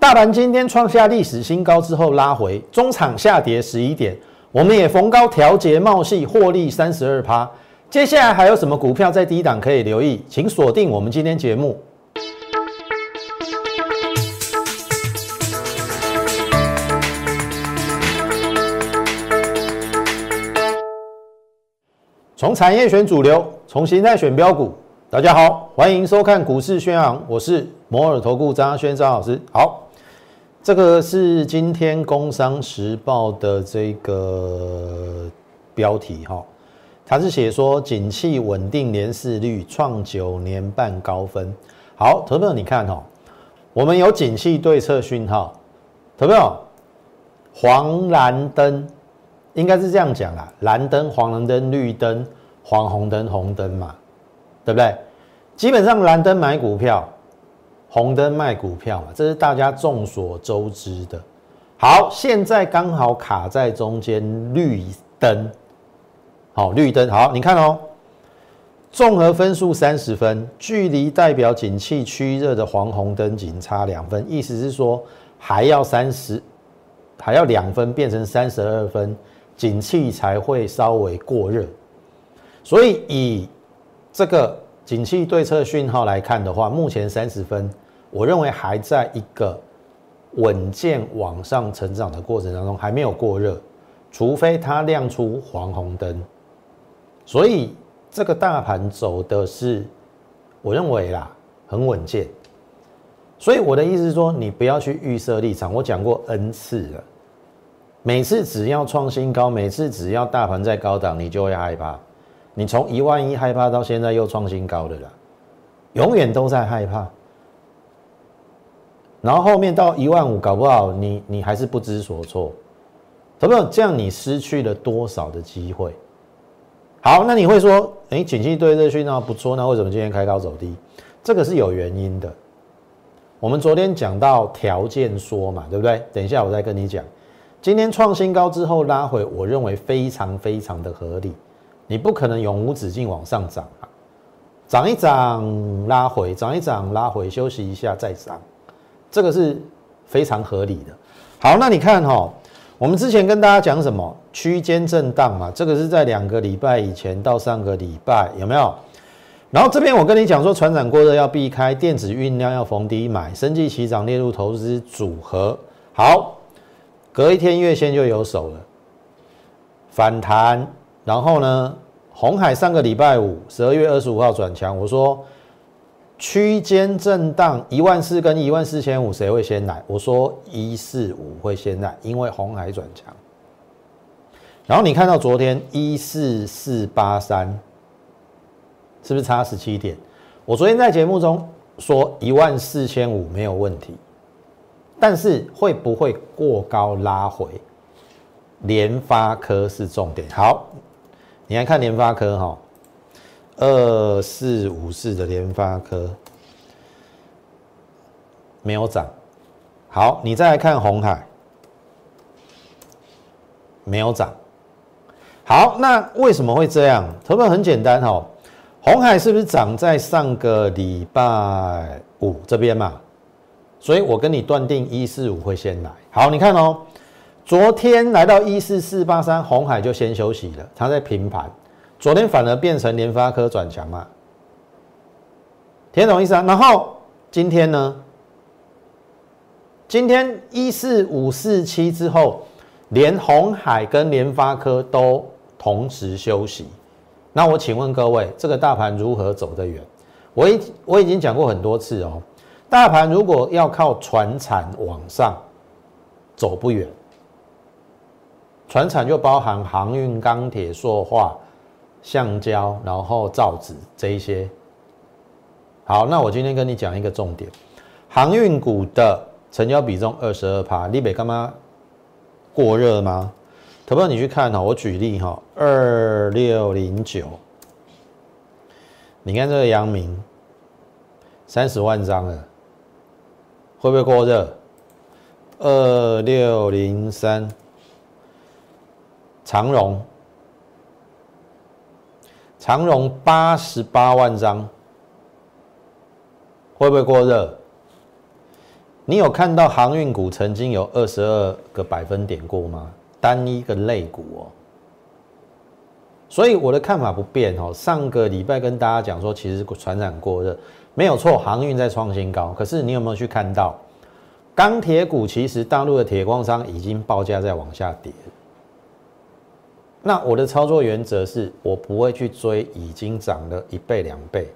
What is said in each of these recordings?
大盘今天创下历史新高之后拉回，中场下跌十一点，我们也逢高调节茂系获利三十二趴。接下来还有什么股票在低档可以留意？请锁定我们今天节目。从产业选主流，从形态选标股。大家好，欢迎收看股市宣扬，我是摩尔投顾张轩张老师。好，这个是今天《工商时报》的这个标题哈，它是写说景气稳定，年市率创九年半高分。好，投票你看哈，我们有景气对策讯号，投票。黄蓝灯。应该是这样讲啦，蓝灯、黄蓝灯、绿灯、黄红灯、红灯嘛，对不对？基本上蓝灯买股票，红灯卖股票嘛，这是大家众所周知的。好，现在刚好卡在中间，绿灯。好，绿灯好，你看哦，综合分数三十分，距离代表景气趋热的黄红灯仅差两分，意思是说还要三十，还要两分变成三十二分。景气才会稍微过热，所以以这个景气对策讯号来看的话，目前三十分，我认为还在一个稳健往上成长的过程当中，还没有过热，除非它亮出黄红灯。所以这个大盘走的是，我认为啦，很稳健。所以我的意思是说，你不要去预设立场，我讲过 N 次了。每次只要创新高，每次只要大盘在高档，你就会害怕。你从一万一害怕到现在又创新高的了，永远都在害怕。然后后面到一万五，搞不好你你还是不知所措，有没有？这样你失去了多少的机会？好，那你会说，哎，景气对热讯号不错，那为什么今天开高走低？这个是有原因的。我们昨天讲到条件说嘛，对不对？等一下我再跟你讲。今天创新高之后拉回，我认为非常非常的合理。你不可能永无止境往上涨啊，涨一涨拉回，涨一涨拉回，休息一下再涨，这个是非常合理的。好，那你看哈，我们之前跟大家讲什么区间震荡嘛，这个是在两个礼拜以前到上个礼拜有没有？然后这边我跟你讲说，船长过热要避开，电子运量要逢低买，生计起涨列入投资组合。好。隔一天月线就有手了，反弹，然后呢，红海上个礼拜五十二月二十五号转强，我说区间震荡一万四跟一万四千五谁会先来？我说一四五会先来，因为红海转强。然后你看到昨天一四四八三，是不是差十七点？我昨天在节目中说一万四千五没有问题。但是会不会过高拉回？联发科是重点。好，你来看联发科哈，二四五四的联发科没有涨。好，你再来看红海，没有涨。好，那为什么会这样？投票很简单哈，红海是不是涨在上个礼拜五这边嘛？所以我跟你断定一四五会先来。好，你看哦，昨天来到一四四八三，红海就先休息了，它在平盘。昨天反而变成联发科转强嘛，听懂意思啊？然后今天呢？今天一四五四七之后，连红海跟联发科都同时休息。那我请问各位，这个大盘如何走得远？我已我已经讲过很多次哦。大盘如果要靠船产往上走不远，船产就包含航运、钢铁、塑化、橡胶，然后造纸这一些。好，那我今天跟你讲一个重点：航运股的成交比重二十二趴，你北干嘛过热吗？投票你去看哈，我举例哈，二六零九，你看这个阳明三十万张了。会不会过热？二六零三，长荣，长荣八十八万张，会不会过热？你有看到航运股曾经有二十二个百分点过吗？单一个类股哦。所以我的看法不变哦。上个礼拜跟大家讲说，其实船长过热没有错，航运在创新高。可是你有没有去看到钢铁股？其实大陆的铁矿商已经报价在往下跌。那我的操作原则是我不会去追已经涨了一倍两倍。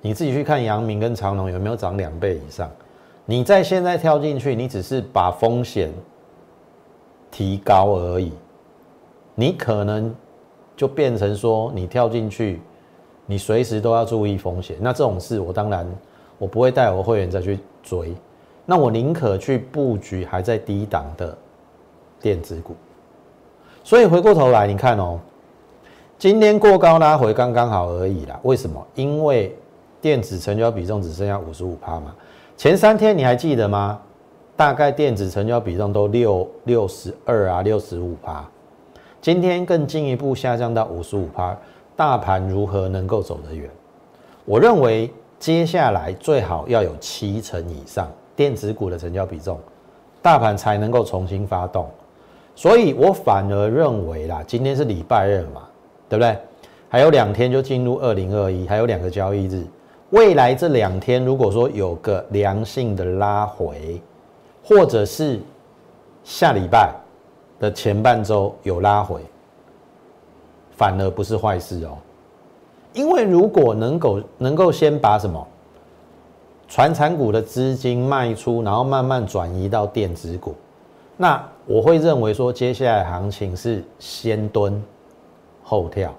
你自己去看阳明跟长隆有没有涨两倍以上？你在现在跳进去，你只是把风险提高而已。你可能就变成说，你跳进去，你随时都要注意风险。那这种事，我当然我不会带我会员再去追。那我宁可去布局还在低档的电子股。所以回过头来，你看哦，今天过高拉回刚刚好而已啦。为什么？因为电子成交比重只剩下五十五趴嘛。前三天你还记得吗？大概电子成交比重都六六十二啊，六十五趴。今天更进一步下降到五十五趴，大盘如何能够走得远？我认为接下来最好要有七成以上电子股的成交比重，大盘才能够重新发动。所以我反而认为啦，今天是礼拜二嘛，对不对？还有两天就进入二零二一，还有两个交易日。未来这两天，如果说有个良性的拉回，或者是下礼拜的前半周有拉回，反而不是坏事哦。因为如果能够能够先把什么传产股的资金卖出，然后慢慢转移到电子股。那我会认为说，接下来行情是先蹲后跳，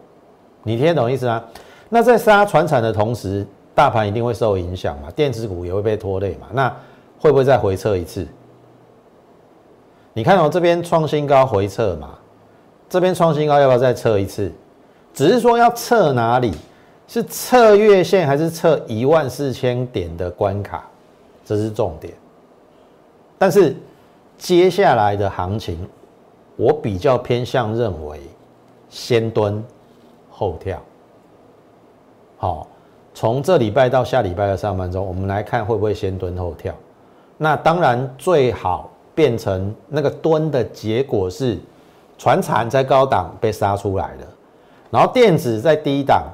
你听得懂意思吗？那在杀船产的同时，大盘一定会受影响嘛，电子股也会被拖累嘛。那会不会再回撤一次？你看哦，这边创新高回撤嘛，这边创新高要不要再测一次？只是说要测哪里？是测月线还是测一万四千点的关卡？这是重点。但是。接下来的行情，我比较偏向认为先蹲后跳。好，从这礼拜到下礼拜的上半周，我们来看会不会先蹲后跳。那当然最好变成那个蹲的结果是，船产在高档被杀出来了，然后电子在低档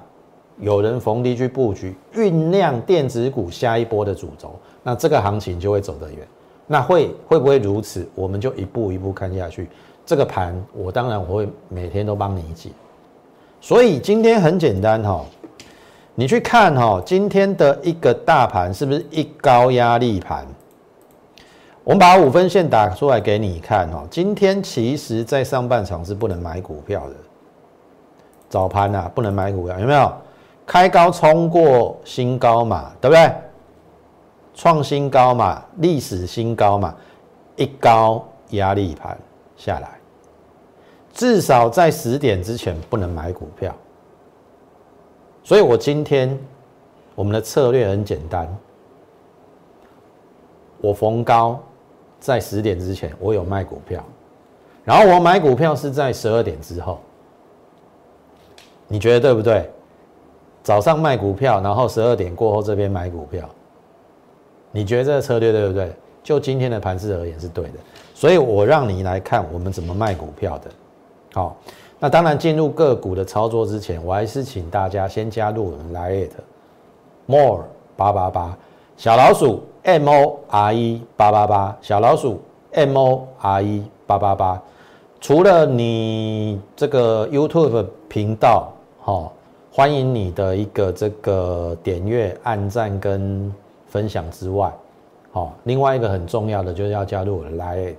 有人逢低去布局，酝酿电子股下一波的主轴，那这个行情就会走得远。那会会不会如此？我们就一步一步看下去。这个盘，我当然我会每天都帮你解。所以今天很简单哈，你去看哈，今天的一个大盘是不是一高压力盘？我们把五分线打出来给你看哈。今天其实在上半场是不能买股票的，早盘啊不能买股票，有没有？开高冲过新高嘛，对不对？创新高嘛，历史新高嘛，一高压力盘下来，至少在十点之前不能买股票。所以我今天我们的策略很简单，我逢高在十点之前我有卖股票，然后我买股票是在十二点之后，你觉得对不对？早上卖股票，然后十二点过后这边买股票。你觉得这个策略对不对？就今天的盘势而言是对的，所以我让你来看我们怎么卖股票的。好，那当然进入个股的操作之前，我还是请大家先加入我们 Lite More 八八八小老鼠 M O R E 八八八小老鼠 M O R E 八八八。除了你这个 YouTube 频道，好，欢迎你的一个这个点阅、按赞跟。分享之外，好，另外一个很重要的就是要加入我的 Lite，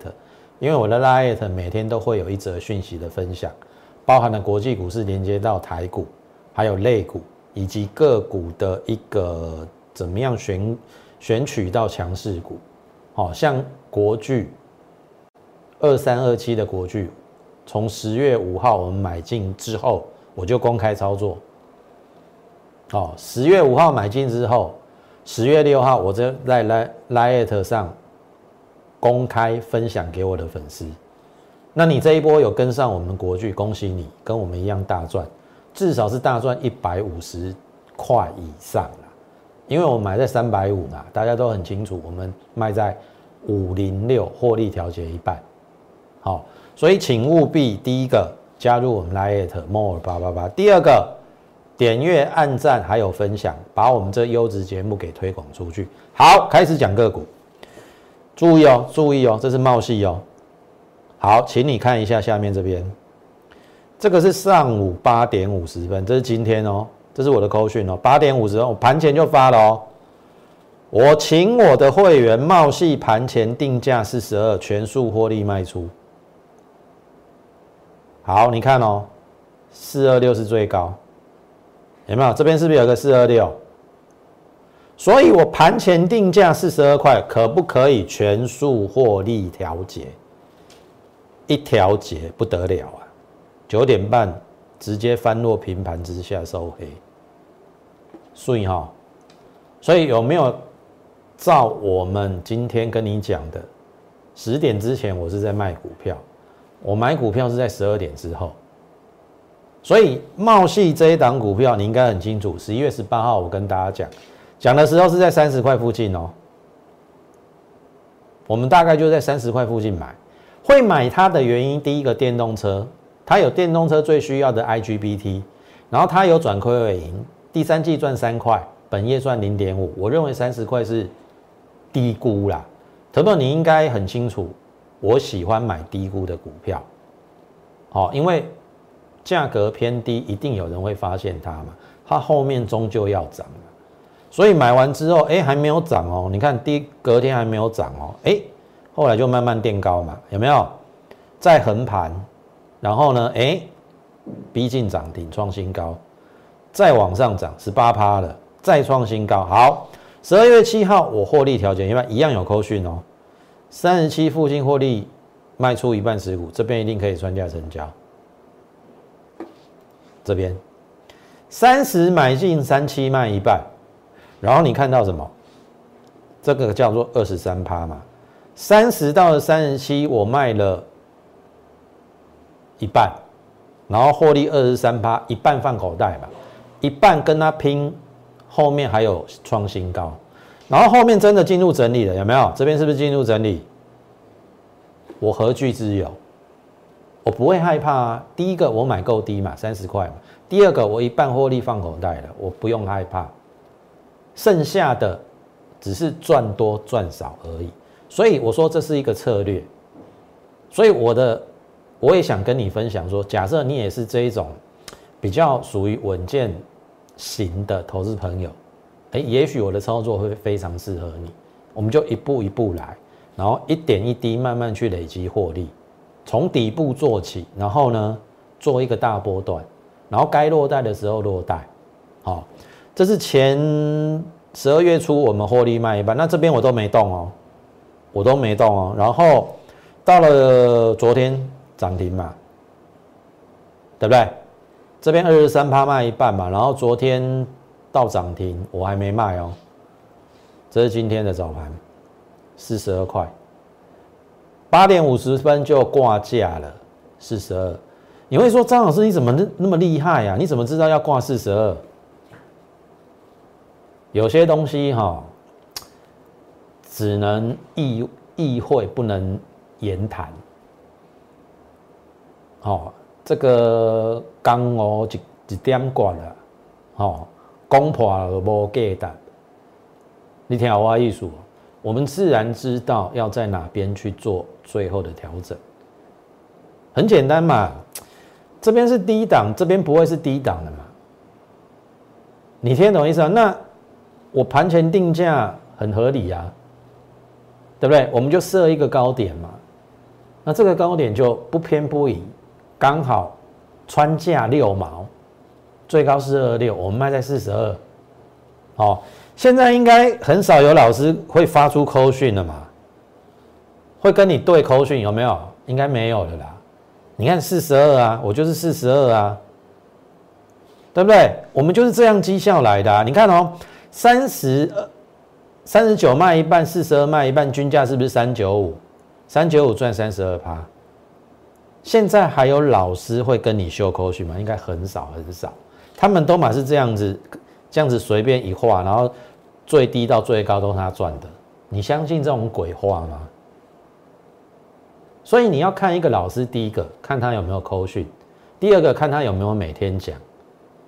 因为我的 Lite 每天都会有一则讯息的分享，包含了国际股市连接到台股，还有类股以及个股的一个怎么样选选取到强势股，好像国巨二三二七的国巨，从十月五号我们买进之后，我就公开操作，好，十月五号买进之后。十月六号，我在在 Line Line 上公开分享给我的粉丝。那你这一波有跟上我们国剧，恭喜你，跟我们一样大赚，至少是大赚一百五十块以上了。因为我买在三百五嘛，大家都很清楚，我们卖在五零六，获利调节一半。好，所以请务必第一个加入我们 Lite More 八八八，第二个点阅、按赞还有分享，把我们这优质节目给推广出去。好，开始讲个股，注意哦，注意哦，这是茂系哦。好，请你看一下下面这边，这个是上午八点五十分，这是今天哦，这是我的扣讯哦，八点五十分我盘前就发了哦。我请我的会员茂系盘前定价四十二，全数获利卖出。好，你看哦，四二六是最高，有没有？这边是不是有个四二六？所以我盘前定价四十二块，可不可以全数获利调节？一调节不得了啊！九点半直接翻落平盘之下收黑，所以哈，所以有没有照我们今天跟你讲的，十点之前我是在卖股票？我买股票是在十二点之后，所以茂系这一档股票你应该很清楚。十一月十八号我跟大家讲，讲的时候是在三十块附近哦。我们大概就在三十块附近买，会买它的原因，第一个电动车，它有电动车最需要的 IGBT，然后它有转亏为盈，第三季赚三块，本业赚零点五，我认为三十块是低估啦。特特你应该很清楚。我喜欢买低估的股票，好，因为价格偏低，一定有人会发现它嘛，它后面终究要涨所以买完之后，哎，还没有涨哦，你看第隔天还没有涨哦，哎，后来就慢慢垫高嘛，有没有？再横盘，然后呢，哎，逼近涨停创新高，再往上涨十八趴了，再创新高。好，十二月七号我获利调节，因为一样有扣讯哦。三十七附近获利卖出一半持股，这边一定可以穿价成交。这边三十买进，三七卖一半，然后你看到什么？这个叫做二十三趴嘛。三十到三十七，我卖了一半，然后获利二十三趴，一半放口袋吧，一半跟他拼，后面还有创新高。然后后面真的进入整理了，有没有？这边是不是进入整理？我何惧之有？我不会害怕啊。第一个，我买够低嘛，三十块嘛。第二个，我一半获利放口袋了，我不用害怕。剩下的只是赚多赚少而已。所以我说这是一个策略。所以我的我也想跟你分享说，假设你也是这一种比较属于稳健型的投资朋友。哎，也许我的操作会非常适合你，我们就一步一步来，然后一点一滴慢慢去累积获利，从底部做起，然后呢做一个大波段，然后该落袋的时候落袋，好，这是前十二月初我们获利卖一半，那这边我都没动哦，我都没动哦，然后到了昨天涨停嘛，对不对？这边二十三趴卖一半嘛，然后昨天。到涨停，我还没卖哦。这是今天的早盘，四十二块，八点五十分就挂价了，四十二。你会说张老师你怎么那那么厉害呀？你怎么知道要挂四十二？有些东西哈，只能意意会，不能言谈。哦，这个刚哦一一点挂了，哦。攻破了无价值，你听我意思，我们自然知道要在哪边去做最后的调整。很简单嘛，这边是低档，这边不会是低档的嘛？你听得懂意思啊？那我盘前定价很合理呀，对不对？我们就设一个高点嘛，那这个高点就不偏不倚，刚好穿价六毛。最高是二六，我们卖在四十二。哦，现在应该很少有老师会发出扣讯了嘛？会跟你对扣讯有没有？应该没有的啦。你看四十二啊，我就是四十二啊，对不对？我们就是这样绩效来的。啊。你看哦，三十二、三十九卖一半，四十二卖一半，均价是不是三九五？三九五赚三十二趴。现在还有老师会跟你秀扣讯吗？应该很少很少。他们都嘛是这样子，这样子随便一画，然后最低到最高都是他赚的，你相信这种鬼话吗？所以你要看一个老师，第一个看他有没有扣讯，第二个看他有没有每天讲。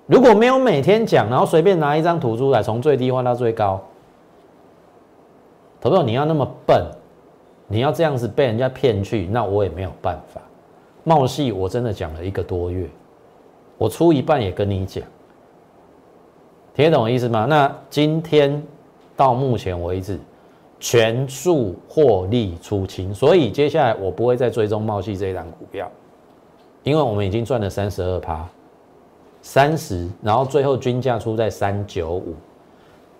如果没有每天讲，然后随便拿一张图出来，从最低换到最高，投票你要那么笨，你要这样子被人家骗去，那我也没有办法。茂戏我真的讲了一个多月，我出一半也跟你讲，听得懂我意思吗？那今天到目前为止。全数获利出清，所以接下来我不会再追踪茂系这一档股票，因为我们已经赚了三十二趴，三十，然后最后均价出在三九五，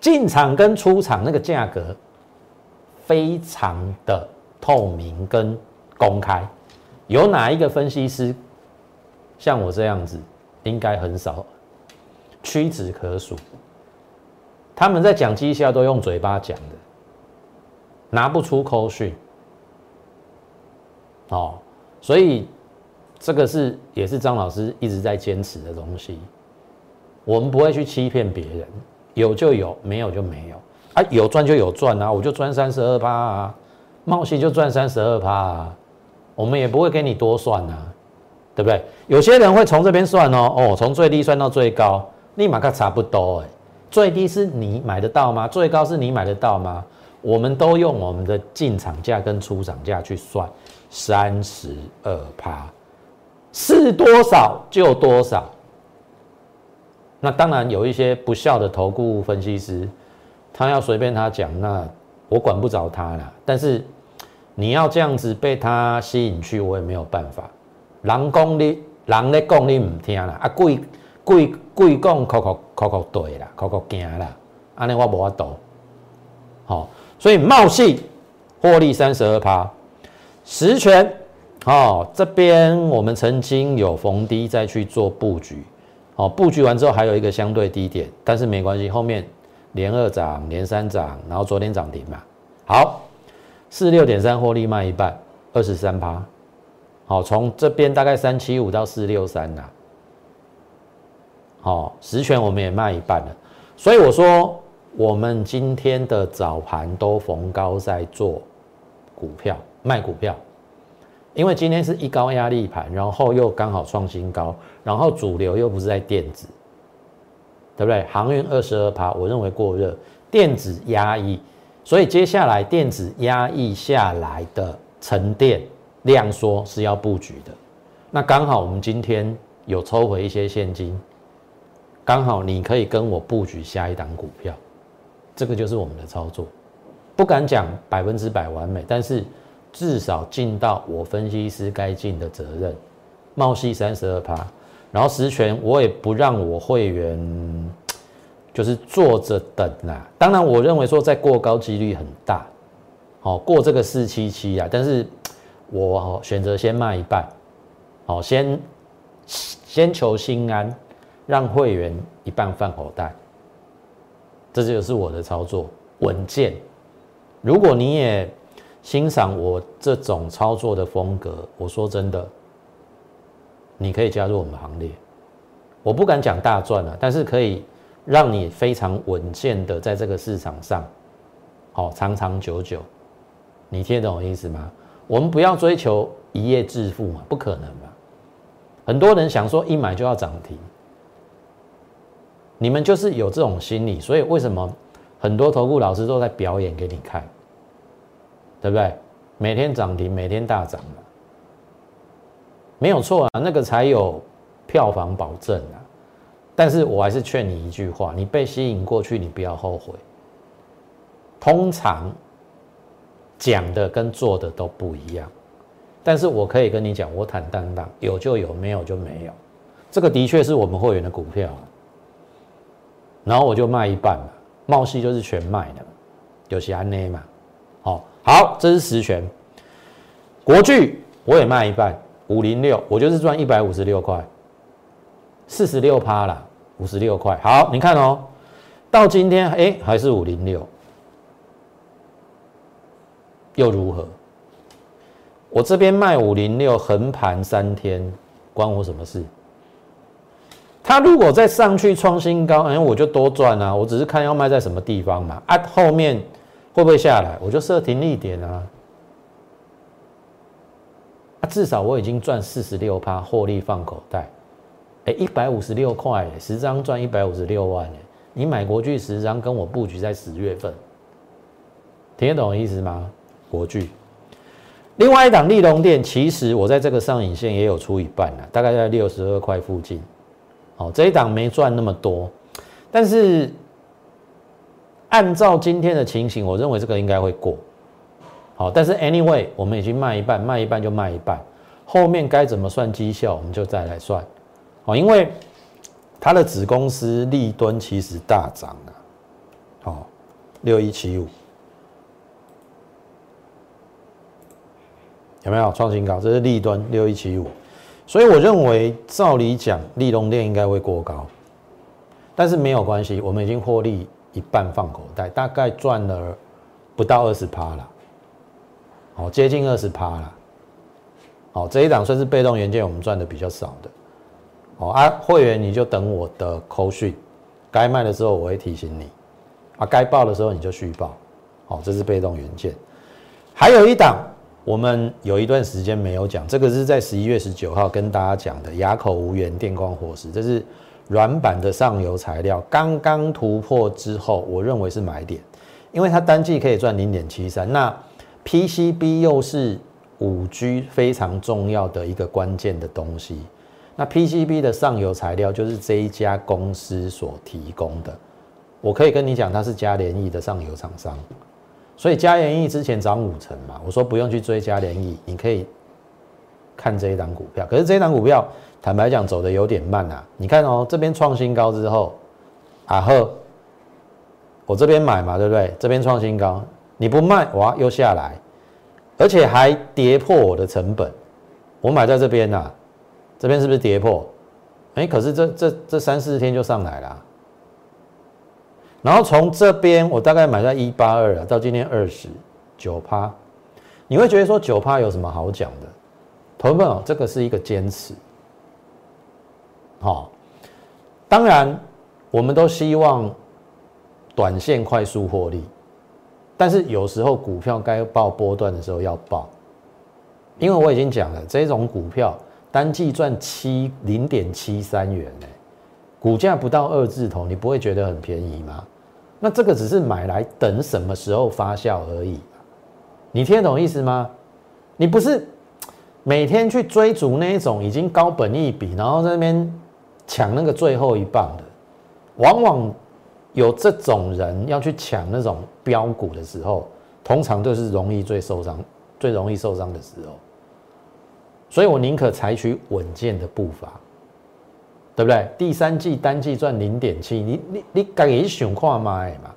进场跟出场那个价格非常的透明跟公开，有哪一个分析师像我这样子，应该很少，屈指可数，他们在讲绩效都用嘴巴讲的。拿不出口讯，哦，所以这个是也是张老师一直在坚持的东西。我们不会去欺骗别人，有就有，没有就没有啊，有赚就有赚啊，我就赚三十二趴啊，冒险就赚三十二趴啊，我们也不会给你多算啊，对不对？有些人会从这边算哦，哦，从最低算到最高，立马看差不多哎，最低是你买得到吗？最高是你买得到吗？我们都用我们的进场价跟出厂价去算，三十二趴，是多少就多少。那当然有一些不孝的投顾分析师，他要随便他讲，那我管不着他了。但是你要这样子被他吸引去，我也没有办法。人讲你，人咧讲你唔听啦，啊贵贵贵讲，口口口口对啦，口口惊啦，安尼我无法度，好。所以茂系获利三十二趴，实权哦这边我们曾经有逢低再去做布局，哦布局完之后还有一个相对低点，但是没关系，后面连二涨连三涨，然后昨天涨停嘛，好四六点三获利卖一半，二十三趴，好从这边大概三七五到四六三呐，好实权我们也卖一半了，所以我说。我们今天的早盘都逢高在做股票卖股票，因为今天是一高压力盘，然后又刚好创新高，然后主流又不是在电子，对不对？航运二十二趴，我认为过热，电子压抑，所以接下来电子压抑下来的沉淀量缩是要布局的。那刚好我们今天有抽回一些现金，刚好你可以跟我布局下一档股票。这个就是我们的操作，不敢讲百分之百完美，但是至少尽到我分析师该尽的责任。茂系三十二趴，然后实权我也不让我会员就是坐着等啦。当然，我认为说在过高几率很大，好过这个四七七啊，但是我选择先卖一半，好先先求心安，让会员一半放口袋。这就是我的操作稳健。如果你也欣赏我这种操作的风格，我说真的，你可以加入我们行列。我不敢讲大赚了，但是可以让你非常稳健的在这个市场上，好长长久久。你听得懂我意思吗？我们不要追求一夜致富嘛，不可能嘛。很多人想说一买就要涨停。你们就是有这种心理，所以为什么很多投顾老师都在表演给你看，对不对？每天涨停，每天大涨没有错啊，那个才有票房保证啊。但是我还是劝你一句话：你被吸引过去，你不要后悔。通常讲的跟做的都不一样，但是我可以跟你讲，我坦荡荡，有就有，没有就没有。这个的确是我们会员的股票。然后我就卖一半嘛，茂系就是全卖的，有些安内嘛，好，好，这是实权。国巨我也卖一半，五零六，我就是赚一百五十六块，四十六趴啦，五十六块。好，你看哦，到今天哎还是五零六，又如何？我这边卖五零六横盘三天，关我什么事？它如果再上去创新高，哎，我就多赚啊！我只是看要卖在什么地方嘛。啊，后面会不会下来？我就设停利点啊。至少我已经赚四十六趴获利放口袋。哎，一百五十六块，十张赚一百五十六万哎！你买国巨十张，跟我布局在十月份，听得懂意思吗？国巨，另外一档利隆店，其实我在这个上影线也有出一半了，大概在六十二块附近。哦，这一档没赚那么多，但是按照今天的情形，我认为这个应该会过。好，但是 anyway，我们已经卖一半，卖一半就卖一半，后面该怎么算绩效，我们就再来算。哦，因为它的子公司利敦其实大涨了，好，六一七五有没有创新高？这是利敦六一七五，所以我认为照理讲，利隆店应该会过高，但是没有关系，我们已经获利一半放口袋，大概赚了不到二十趴了，好，接近二十趴了，好，这一档算是被动元件，我们赚的比较少的。哦啊，会员你就等我的扣讯，该卖的时候我会提醒你，啊，该报的时候你就续报，好，这是被动元件。还有一档，我们有一段时间没有讲，这个是在十一月十九号跟大家讲的哑口无言电光火石，这是软板的上游材料，刚刚突破之后，我认为是买点，因为它单季可以赚零点七三，那 PCB 又是五 G 非常重要的一个关键的东西。那 PCB 的上游材料就是这一家公司所提供的，我可以跟你讲，它是嘉联益的上游厂商，所以嘉联益之前涨五成嘛，我说不用去追嘉联益，你可以看这一档股票。可是这一档股票，坦白讲走的有点慢啊。你看哦，这边创新高之后，啊呵，我这边买嘛，对不对？这边创新高，你不卖，哇，又下来，而且还跌破我的成本，我买在这边呐。这边是不是跌破？哎，可是这这这三四天就上来了。然后从这边我大概买在一八二啊，到今天二十九趴，你会觉得说九趴有什么好讲的？投资朋这个是一个坚持。好，当然我们都希望短线快速获利，但是有时候股票该报波段的时候要报，因为我已经讲了这种股票。单季赚七零点七三元呢，股价不到二字头，你不会觉得很便宜吗？那这个只是买来等什么时候发酵而已，你听得懂意思吗？你不是每天去追逐那一种已经高本一笔，然后在那边抢那个最后一棒的，往往有这种人要去抢那种标股的时候，通常都是容易最受伤、最容易受伤的时候。所以我宁可采取稳健的步伐，对不对？第三季单季赚零点七，你你你敢也想看嘛？嘛，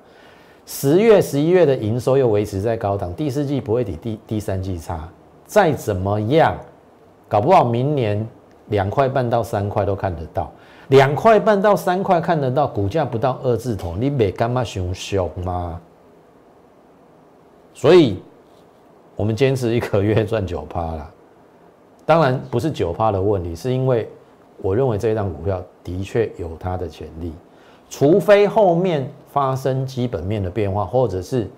十月、十一月的营收又维持在高档，第四季不会比第第三季差。再怎么样，搞不好明年两块半到三块都看得到，两块半到三块看得到，股价不到二字头，你没干嘛熊熊吗？所以，我们坚持一个月赚九趴啦。当然不是九趴的问题，是因为我认为这一档股票的确有它的潜力，除非后面发生基本面的变化，或者是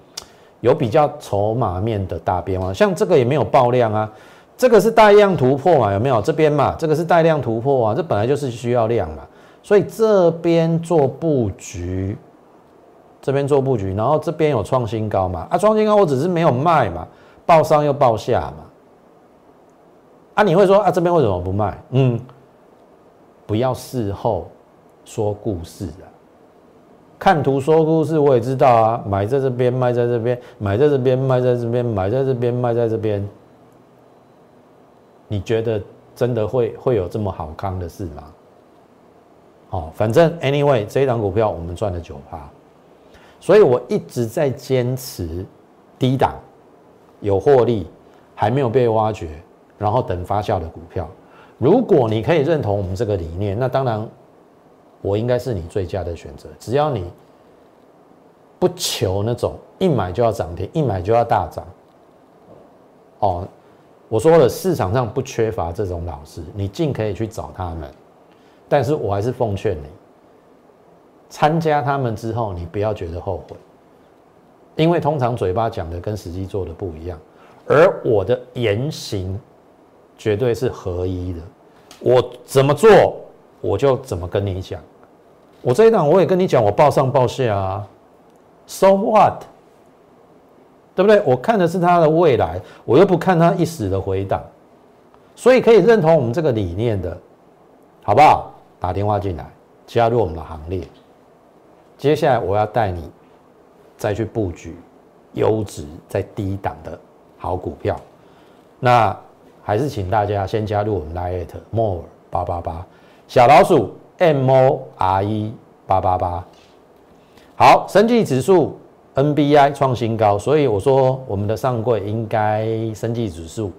有比较筹码面的大变化，像这个也没有爆量啊，这个是带量突破嘛，有没有？这边嘛，这个是带量突破啊，这本来就是需要量嘛，所以这边做布局，这边做布局，然后这边有创新高嘛，啊，创新高我只是没有卖嘛，报上又报下嘛。啊，你会说啊，这边为什么不卖？嗯，不要事后说故事啊，看图说故事，我也知道啊，买在这边，卖在这边，买在这边，卖在这边，买在这边，卖在这边。你觉得真的会会有这么好康的事吗？哦，反正 anyway，这一档股票我们赚了九趴，所以我一直在坚持低档有获利，还没有被挖掘。然后等发酵的股票，如果你可以认同我们这个理念，那当然我应该是你最佳的选择。只要你不求那种一买就要涨停，一买就要大涨。哦，我说了，市场上不缺乏这种老师，你尽可以去找他们。但是我还是奉劝你，参加他们之后，你不要觉得后悔，因为通常嘴巴讲的跟实际做的不一样，而我的言行绝对是合一的，我怎么做我就怎么跟你讲，我这一档我也跟你讲，我报上报下啊，so what？对不对？我看的是他的未来，我又不看他一时的回档，所以可以认同我们这个理念的，好不好？打电话进来，加入我们的行列。接下来我要带你再去布局优质在低档的好股票。那还是请大家先加入我们 Lite More 八八八小老鼠 M O R E 八八八。好，升绩指数。NBI 创新高，所以我说我们的上柜应该升绩指数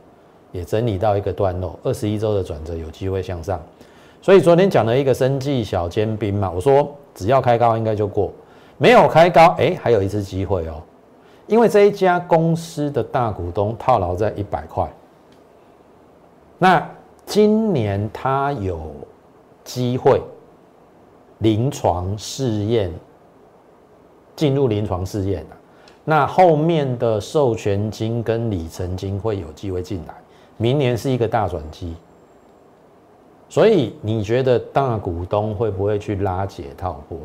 也整理到一个段落，二十一周的转折有机会向上。所以昨天讲了一个生技小尖兵嘛，我说只要开高应该就过，没有开高，哎，还有一次机会哦，因为这一家公司的大股东套牢在一百块，那今年他有机会临床试验。进入临床试验，那后面的授权金跟里程金会有机会进来，明年是一个大转机，所以你觉得大股东会不会去拉解套波？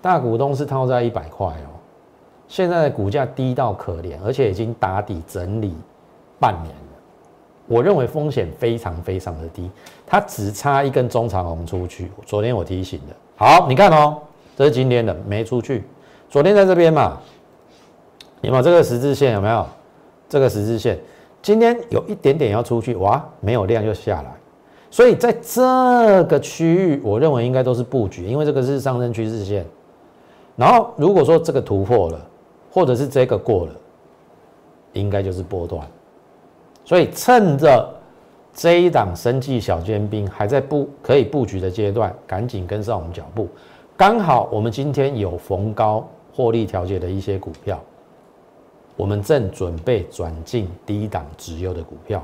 大股东是套在一百块哦，现在的股价低到可怜，而且已经打底整理半年，我认为风险非常非常的低，它只差一根中长红出去。昨天我提醒的，好，你看哦，这是今天的没出去。昨天在这边嘛，有没有这个十字线？有没有这个十字线？今天有一点点要出去，哇，没有量就下来。所以在这个区域，我认为应该都是布局，因为这个是上升趋势线。然后如果说这个突破了，或者是这个过了，应该就是波段。所以趁着这一档生计小尖兵还在布可以布局的阶段，赶紧跟上我们脚步。刚好我们今天有逢高。获利调节的一些股票，我们正准备转进低档直优的股票，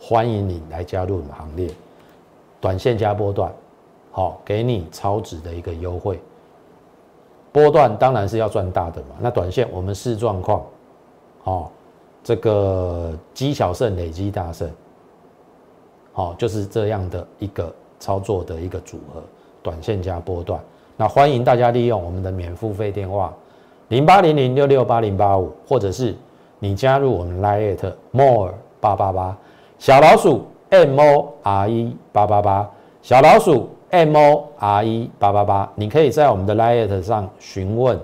欢迎你来加入我们行列。短线加波段，好，给你超值的一个优惠。波段当然是要赚大的嘛，那短线我们视状况，好，这个积小胜累积大胜，好，就是这样的一个操作的一个组合，短线加波段。那欢迎大家利用我们的免付费电话。零八零零六六八零八五，或者是你加入我们 Lite More 八八八小老鼠 M O R E 八八八小老鼠 M O R E 八八八，你可以在我们的 Lite 上询问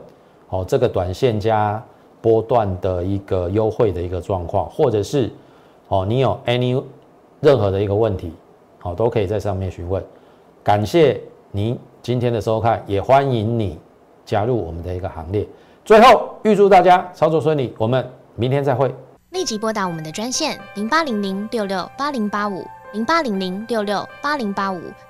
哦，这个短线加波段的一个优惠的一个状况，或者是哦，你有 any 任何的一个问题，好，都可以在上面询问。感谢您今天的收看，也欢迎你加入我们的一个行列。最后，预祝大家操作顺利，我们明天再会。立即拨打我们的专线零八零零六六八零八五零八零零六六八零八五